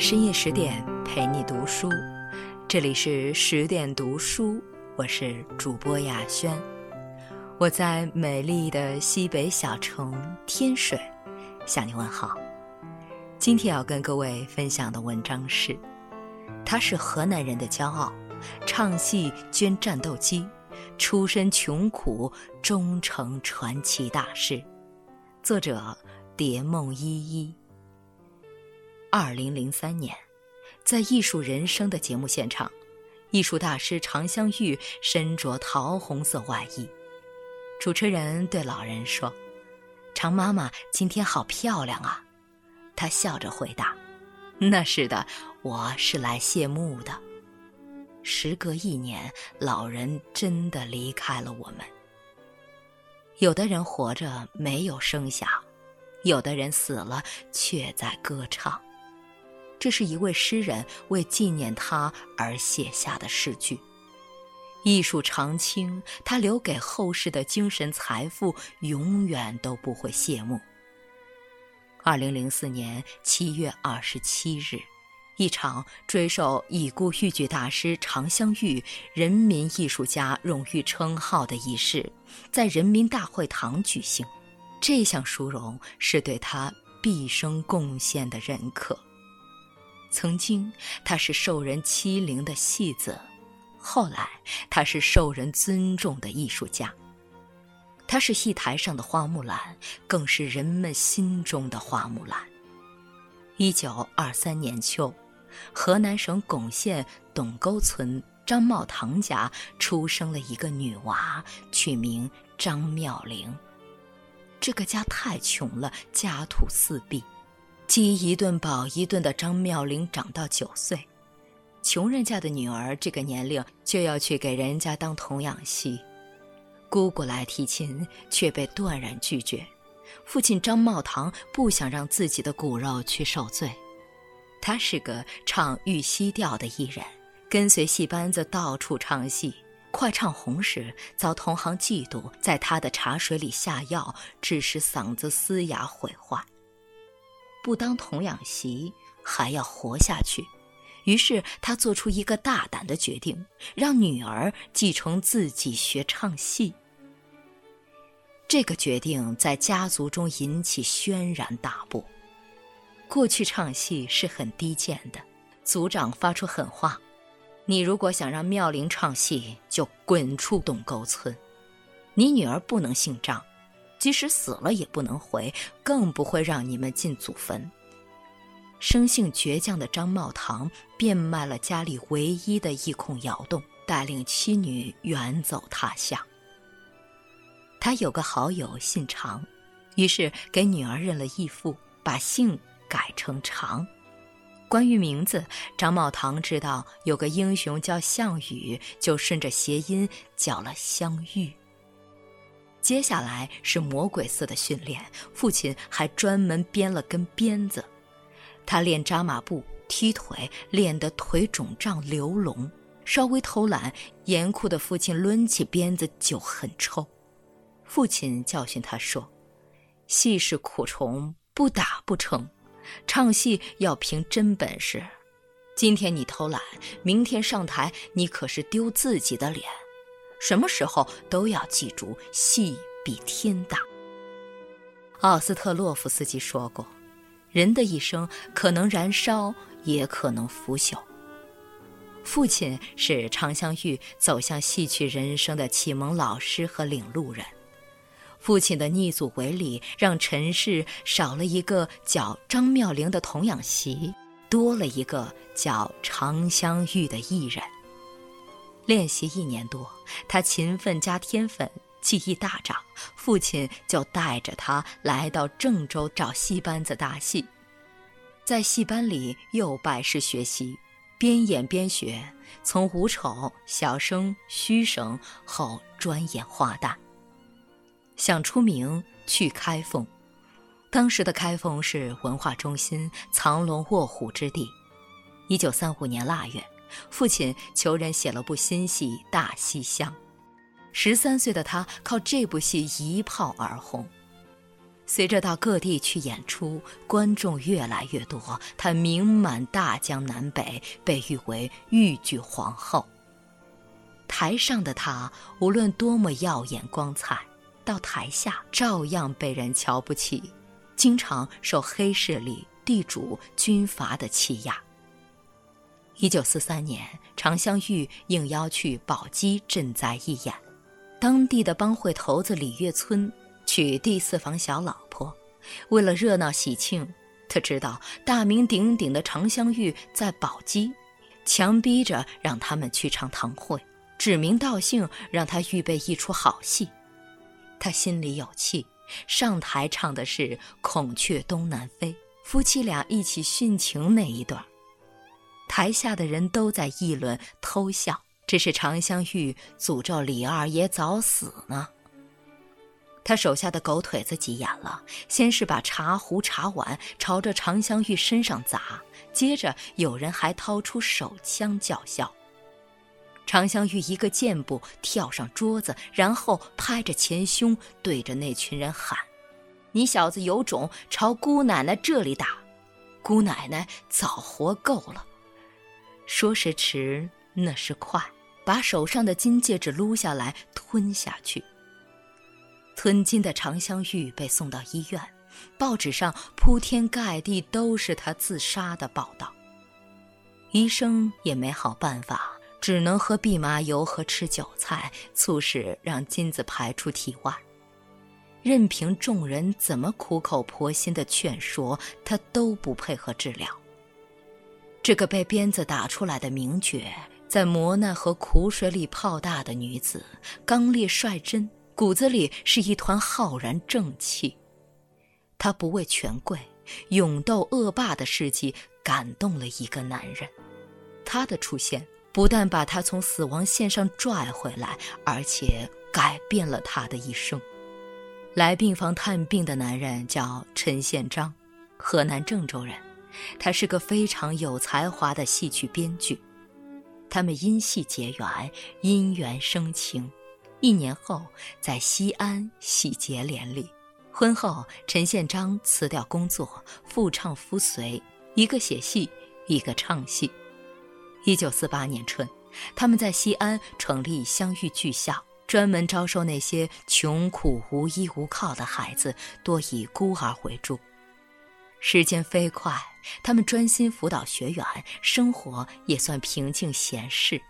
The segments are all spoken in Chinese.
深夜十点陪你读书，这里是十点读书，我是主播雅轩，我在美丽的西北小城天水向你问好。今天要跟各位分享的文章是，他是河南人的骄傲，唱戏捐战斗机，出身穷苦终成传奇大师。作者：蝶梦依依。二零零三年，在《艺术人生》的节目现场，艺术大师常香玉身着桃红色外衣，主持人对老人说：“常妈妈今天好漂亮啊。”他笑着回答：“那是的，我是来谢幕的。”时隔一年，老人真的离开了我们。有的人活着没有声响，有的人死了却在歌唱。这是一位诗人为纪念他而写下的诗句。艺术长青，他留给后世的精神财富永远都不会谢幕。二零零四年七月二十七日，一场追授已故豫剧大师常香玉人民艺术家荣誉称号的仪式在人民大会堂举行。这项殊荣是对他毕生贡献的认可。曾经，他是受人欺凌的戏子；后来，他是受人尊重的艺术家。他是戏台上的花木兰，更是人们心中的花木兰。一九二三年秋，河南省巩县董沟村张茂堂家出生了一个女娃，取名张妙玲。这个家太穷了，家徒四壁。饥一顿饱一顿的张妙玲长到九岁，穷人家的女儿这个年龄就要去给人家当童养媳，姑姑来提亲却被断然拒绝。父亲张茂堂不想让自己的骨肉去受罪，他是个唱玉溪调的艺人，跟随戏班子到处唱戏，快唱红时遭同行嫉妒，在他的茶水里下药，致使嗓子嘶哑毁坏。不当童养媳，还要活下去。于是他做出一个大胆的决定，让女儿继承自己学唱戏。这个决定在家族中引起轩然大波。过去唱戏是很低贱的，族长发出狠话：“你如果想让妙龄唱戏，就滚出董沟村。你女儿不能姓张。”即使死了也不能回，更不会让你们进祖坟。生性倔强的张茂堂变卖了家里唯一的一孔窑洞，带领妻女远走他乡。他有个好友姓常，于是给女儿认了义父，把姓改成常。关于名字，张茂堂知道有个英雄叫项羽，就顺着谐音叫了香玉。接下来是魔鬼似的训练，父亲还专门编了根鞭子，他练扎马步、踢腿，练得腿肿胀流脓。稍微偷懒，严酷的父亲抡起鞭子就很臭。父亲教训他说：“戏是苦虫，不打不成。唱戏要凭真本事。今天你偷懒，明天上台，你可是丢自己的脸。”什么时候都要记住，戏比天大。奥斯特洛夫斯基说过：“人的一生可能燃烧，也可能腐朽。”父亲是常香玉走向戏曲人生的启蒙老师和领路人。父亲的逆祖为礼，让陈氏少了一个叫张妙龄的童养媳，多了一个叫常香玉的艺人。练习一年多，他勤奋加天分，技艺大涨。父亲就带着他来到郑州找戏班子搭戏，在戏班里又拜师学习，边演边学，从武丑、小生、虚声，后专演花旦。想出名，去开封。当时的开封是文化中心，藏龙卧虎之地。一九三五年腊月。父亲求人写了部新戏《大西厢》，十三岁的他靠这部戏一炮而红。随着到各地去演出，观众越来越多，他名满大江南北，被誉为豫剧皇后。台上的他无论多么耀眼光彩，到台下照样被人瞧不起，经常受黑势力、地主、军阀的欺压。一九四三年，常香玉应邀去宝鸡赈灾义演，当地的帮会头子李月村。娶第四房小老婆，为了热闹喜庆，他知道大名鼎鼎的常香玉在宝鸡，强逼着让他们去唱堂会，指名道姓让他预备一出好戏。他心里有气，上台唱的是《孔雀东南飞》，夫妻俩一起殉情那一段。台下的人都在议论偷笑，这是常香玉诅咒李二爷早死呢。他手下的狗腿子急眼了，先是把茶壶茶碗朝着常香玉身上砸，接着有人还掏出手枪叫嚣。常香玉一个箭步跳上桌子，然后拍着前胸对着那群人喊：“你小子有种，朝姑奶奶这里打！姑奶奶早活够了。”说时迟，那时快，把手上的金戒指撸下来吞下去。吞金的常香玉被送到医院，报纸上铺天盖地都是她自杀的报道。医生也没好办法，只能喝蓖麻油和吃韭菜，促使让金子排出体外。任凭众人怎么苦口婆心的劝说，她都不配合治疗。这个被鞭子打出来的名角，在磨难和苦水里泡大的女子，刚烈率真。骨子里是一团浩然正气，他不畏权贵，勇斗恶霸的事迹感动了一个男人。他的出现不但把他从死亡线上拽回来，而且改变了他的一生。来病房探病的男人叫陈宪章，河南郑州人，他是个非常有才华的戏曲编剧。他们因戏结缘，因缘生情。一年后，在西安喜结连理。婚后，陈宪章辞掉工作，夫唱夫随，一个写戏，一个唱戏。一九四八年春，他们在西安成立湘豫剧校，专门招收那些穷苦无依无靠的孩子，多以孤儿为主。时间飞快，他们专心辅导学员，生活也算平静闲适。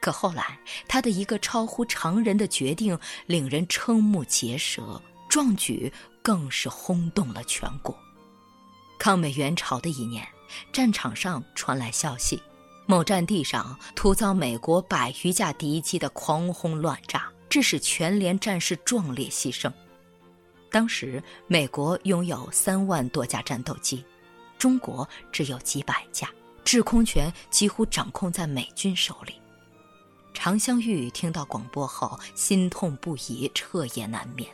可后来，他的一个超乎常人的决定令人瞠目结舌，壮举更是轰动了全国。抗美援朝的一年，战场上传来消息，某战地上突遭美国百余架敌机的狂轰乱炸，致使全连战士壮烈牺牲。当时，美国拥有三万多架战斗机，中国只有几百架，制空权几乎掌控在美军手里。常香玉听到广播后，心痛不已，彻夜难眠。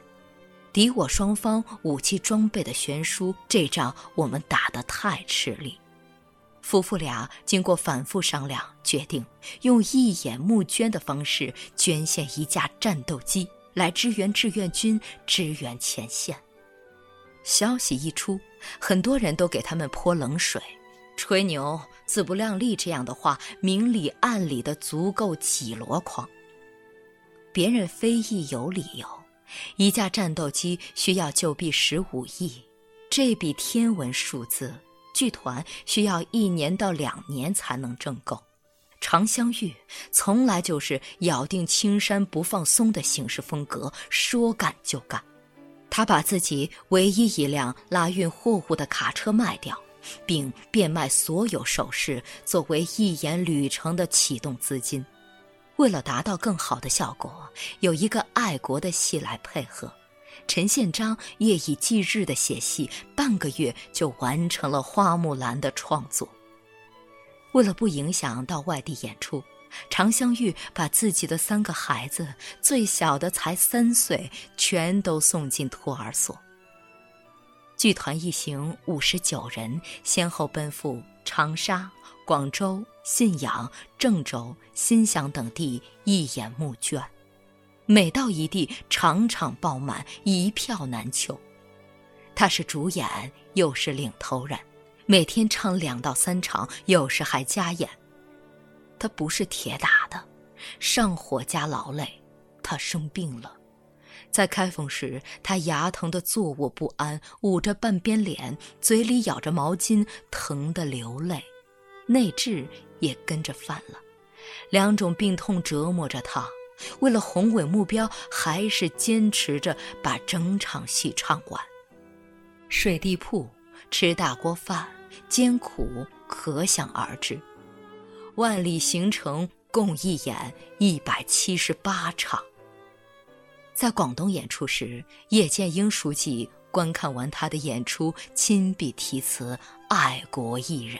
敌我双方武器装备的悬殊，这仗我们打得太吃力。夫妇俩经过反复商量，决定用一眼募捐的方式捐献一架战斗机，来支援志愿军，支援前线。消息一出，很多人都给他们泼冷水。吹牛、自不量力这样的话，明里暗里的足够几箩筐。别人非议有理由，一架战斗机需要就币十五亿，这笔天文数字，剧团需要一年到两年才能挣够。常香玉从来就是咬定青山不放松的行事风格，说干就干。他把自己唯一一辆拉运货物的卡车卖掉。并变卖所有首饰作为义演旅程的启动资金。为了达到更好的效果，有一个爱国的戏来配合。陈宪章夜以继日的写戏，半个月就完成了《花木兰》的创作。为了不影响到外地演出，常香玉把自己的三个孩子，最小的才三岁，全都送进托儿所。剧团一行五十九人，先后奔赴长沙、广州、信阳、郑州、新乡等地一演募捐。每到一地，场场爆满，一票难求。他是主演，又是领头人，每天唱两到三场，有时还加演。他不是铁打的，上火加劳累，他生病了。在开封时，他牙疼的坐卧不安，捂着半边脸，嘴里咬着毛巾，疼得流泪，内痔也跟着犯了。两种病痛折磨着他，为了宏伟目标，还是坚持着把整场戏唱完。睡地铺，吃大锅饭，艰苦可想而知。万里行程共一演一百七十八场。在广东演出时，叶剑英书记观看完他的演出，亲笔题词“爱国艺人”。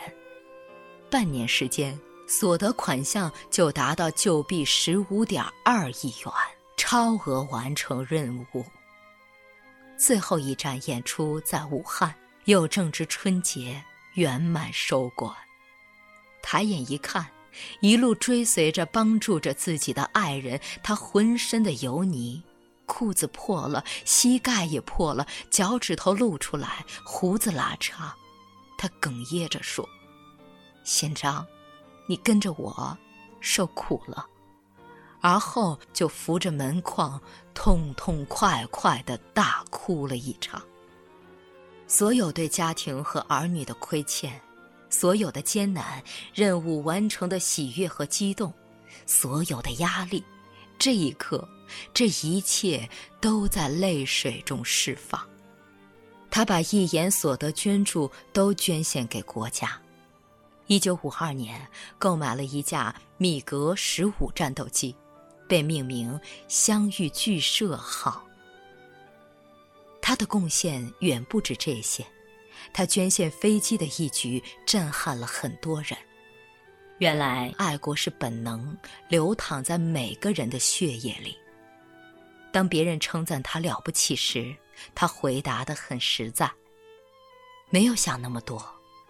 半年时间，所得款项就达到旧币十五点二亿元，超额完成任务。最后一站演出在武汉，又正值春节，圆满收官。抬眼一看，一路追随着、帮助着自己的爱人，他浑身的油泥，裤子破了，膝盖也破了，脚趾头露出来，胡子拉碴。他哽咽着说：“县长，你跟着我，受苦了。”而后就扶着门框，痛痛快快的大哭了一场。所有对家庭和儿女的亏欠，所有的艰难任务完成的喜悦和激动，所有的压力，这一刻，这一切都在泪水中释放。他把一言所得捐助都捐献给国家。一九五二年，购买了一架米格十五战斗机。被命名“相遇剧社号”。他的贡献远不止这些，他捐献飞机的一举震撼了很多人。原来爱国是本能，流淌在每个人的血液里。当别人称赞他了不起时，他回答的很实在：“没有想那么多，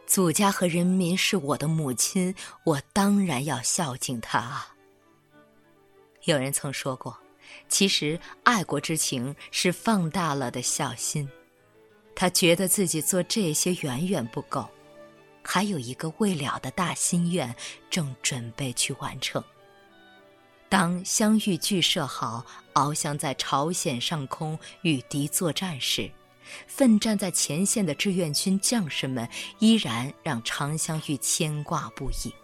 祖家和人民是我的母亲，我当然要孝敬他啊。”有人曾说过，其实爱国之情是放大了的孝心。他觉得自己做这些远远不够，还有一个未了的大心愿正准备去完成。当相遇巨射号翱翔在朝鲜上空与敌作战时，奋战在前线的志愿军将士们依然让常香玉牵挂不已。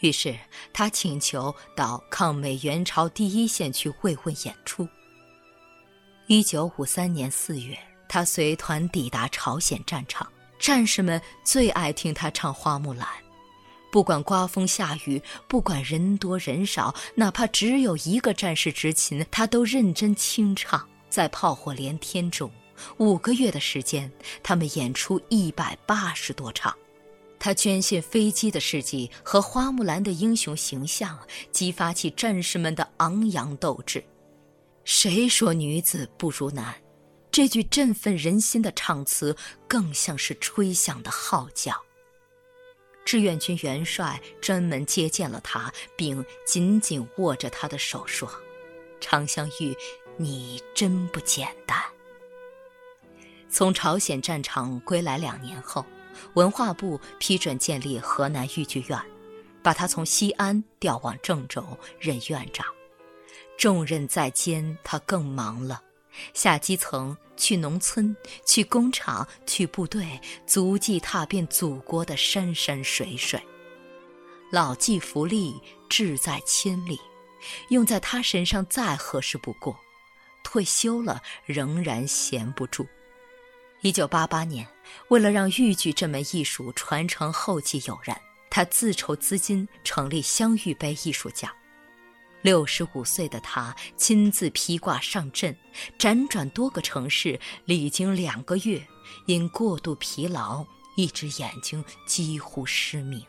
于是，他请求到抗美援朝第一线去慰问演出。一九五三年四月，他随团抵达朝鲜战场，战士们最爱听他唱《花木兰》，不管刮风下雨，不管人多人少，哪怕只有一个战士执勤，他都认真清唱。在炮火连天中，五个月的时间，他们演出一百八十多场。他捐献飞机的事迹和花木兰的英雄形象，激发起战士们的昂扬斗志。谁说女子不如男？这句振奋人心的唱词，更像是吹响的号角。志愿军元帅专门接见了他，并紧紧握着他的手说：“常香玉，你真不简单。”从朝鲜战场归来两年后。文化部批准建立河南豫剧院，把他从西安调往郑州任院长。重任在肩，他更忙了，下基层，去农村，去工厂，去部队，足迹踏遍祖国的山山水水。老骥伏枥，志在千里，用在他身上再合适不过。退休了，仍然闲不住。一九八八年，为了让豫剧这门艺术传承后继有人，他自筹资金成立湘豫杯艺术奖。六十五岁的他亲自披挂上阵，辗转多个城市，历经两个月，因过度疲劳，一只眼睛几乎失明。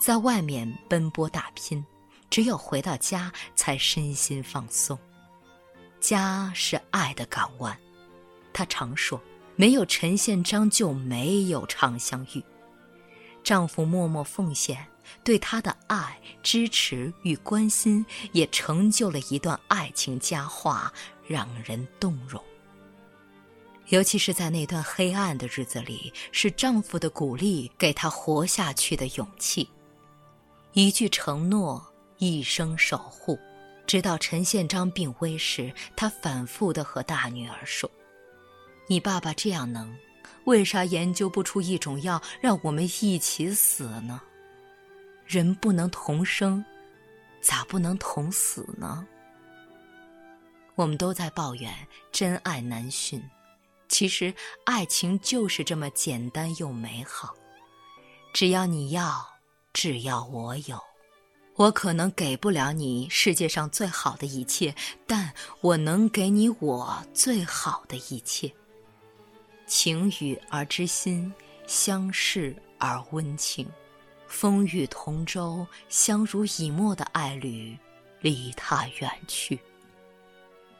在外面奔波打拼，只有回到家才身心放松。家是爱的港湾。她常说：“没有陈宪章，就没有常香玉。”丈夫默默奉献，对她的爱、支持与关心，也成就了一段爱情佳话，让人动容。尤其是在那段黑暗的日子里，是丈夫的鼓励给她活下去的勇气。一句承诺，一生守护，直到陈宪章病危时，她反复地和大女儿说：“你爸爸这样能，为啥研究不出一种药让我们一起死呢？人不能同生，咋不能同死呢？”我们都在抱怨真爱难寻。其实，爱情就是这么简单又美好。只要你要，只要我有，我可能给不了你世界上最好的一切，但我能给你我最好的一切。情与而知心，相视而温情，风雨同舟，相濡以沫的爱侣，离他远去。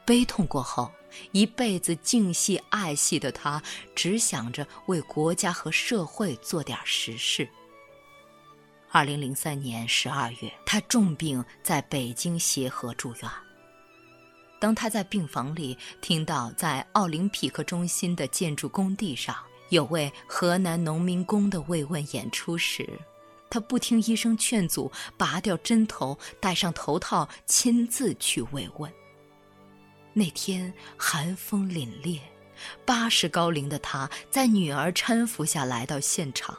悲痛过后，一辈子静系爱系的他，只想着为国家和社会做点实事。二零零三年十二月，他重病在北京协和住院。当他在病房里听到在奥林匹克中心的建筑工地上有位河南农民工的慰问演出时，他不听医生劝阻，拔掉针头，戴上头套，亲自去慰问。那天寒风凛冽，八十高龄的他在女儿搀扶下来到现场，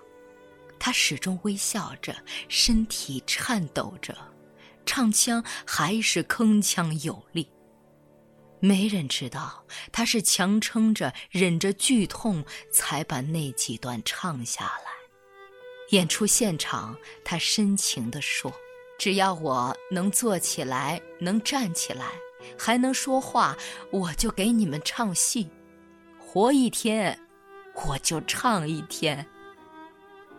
他始终微笑着，身体颤抖着，唱腔还是铿锵有力。没人知道他是强撑着、忍着剧痛才把那几段唱下来。演出现场，他深情地说：“只要我能坐起来，能站起来。”还能说话，我就给你们唱戏，活一天，我就唱一天。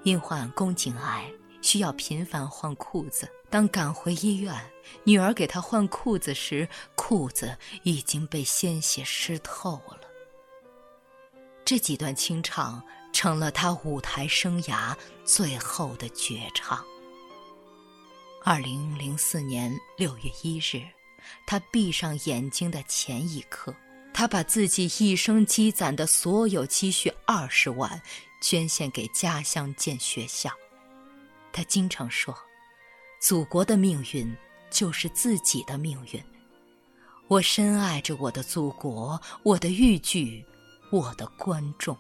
因患宫颈癌，需要频繁换裤子。当赶回医院，女儿给他换裤子时，裤子已经被鲜血湿透了。这几段清唱成了他舞台生涯最后的绝唱。二零零四年六月一日。他闭上眼睛的前一刻，他把自己一生积攒的所有积蓄二十万捐献给家乡建学校。他经常说：“祖国的命运就是自己的命运。”我深爱着我的祖国，我的豫剧，我的观众。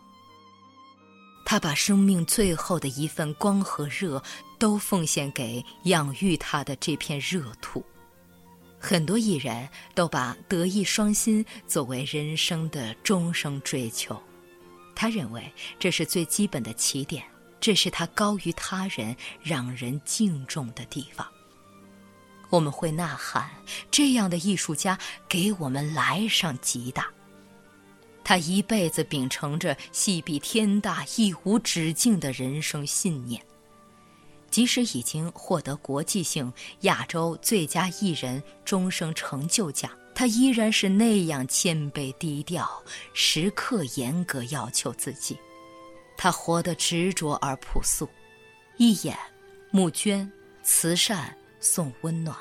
他把生命最后的一份光和热都奉献给养育他的这片热土。很多艺人都把德艺双馨作为人生的终生追求，他认为这是最基本的起点，这是他高于他人、让人敬重的地方。我们会呐喊：这样的艺术家给我们来上极大。他一辈子秉承着戏比天大、艺无止境的人生信念。即使已经获得国际性亚洲最佳艺人终生成就奖，他依然是那样谦卑低调，时刻严格要求自己。他活得执着而朴素，一眼募捐、慈善、送温暖，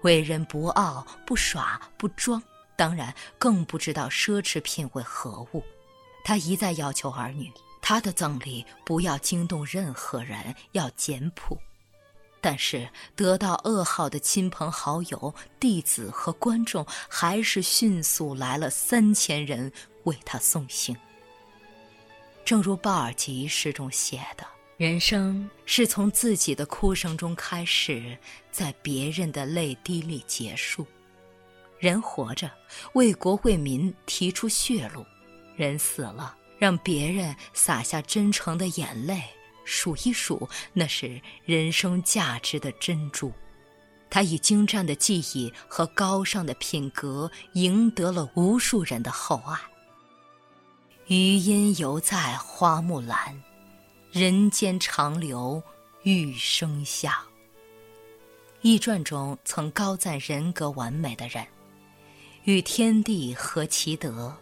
为人不傲、不耍、不装，当然更不知道奢侈品为何物。他一再要求儿女。他的葬礼不要惊动任何人，要简朴。但是得到噩耗的亲朋好友、弟子和观众，还是迅速来了三千人为他送行。正如鲍尔吉诗中写的：“人生是从自己的哭声中开始，在别人的泪滴里结束。人活着，为国为民提出血路；人死了。”让别人洒下真诚的眼泪，数一数，那是人生价值的珍珠。他以精湛的技艺和高尚的品格，赢得了无数人的厚爱。余音犹在花木兰，人间长留玉生香。易传中曾高赞人格完美的人，与天地合其德。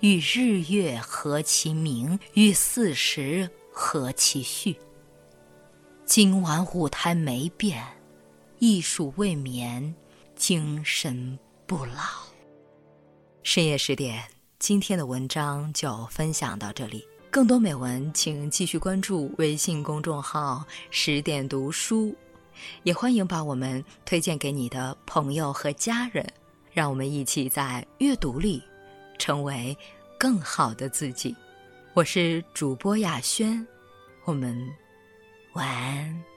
与日月合其明，与四时合其序。今晚舞台没变，艺术未眠，精神不老。深夜十点，今天的文章就分享到这里。更多美文，请继续关注微信公众号“十点读书”，也欢迎把我们推荐给你的朋友和家人，让我们一起在阅读里成为更好的自己。我是主播雅轩，我们晚安。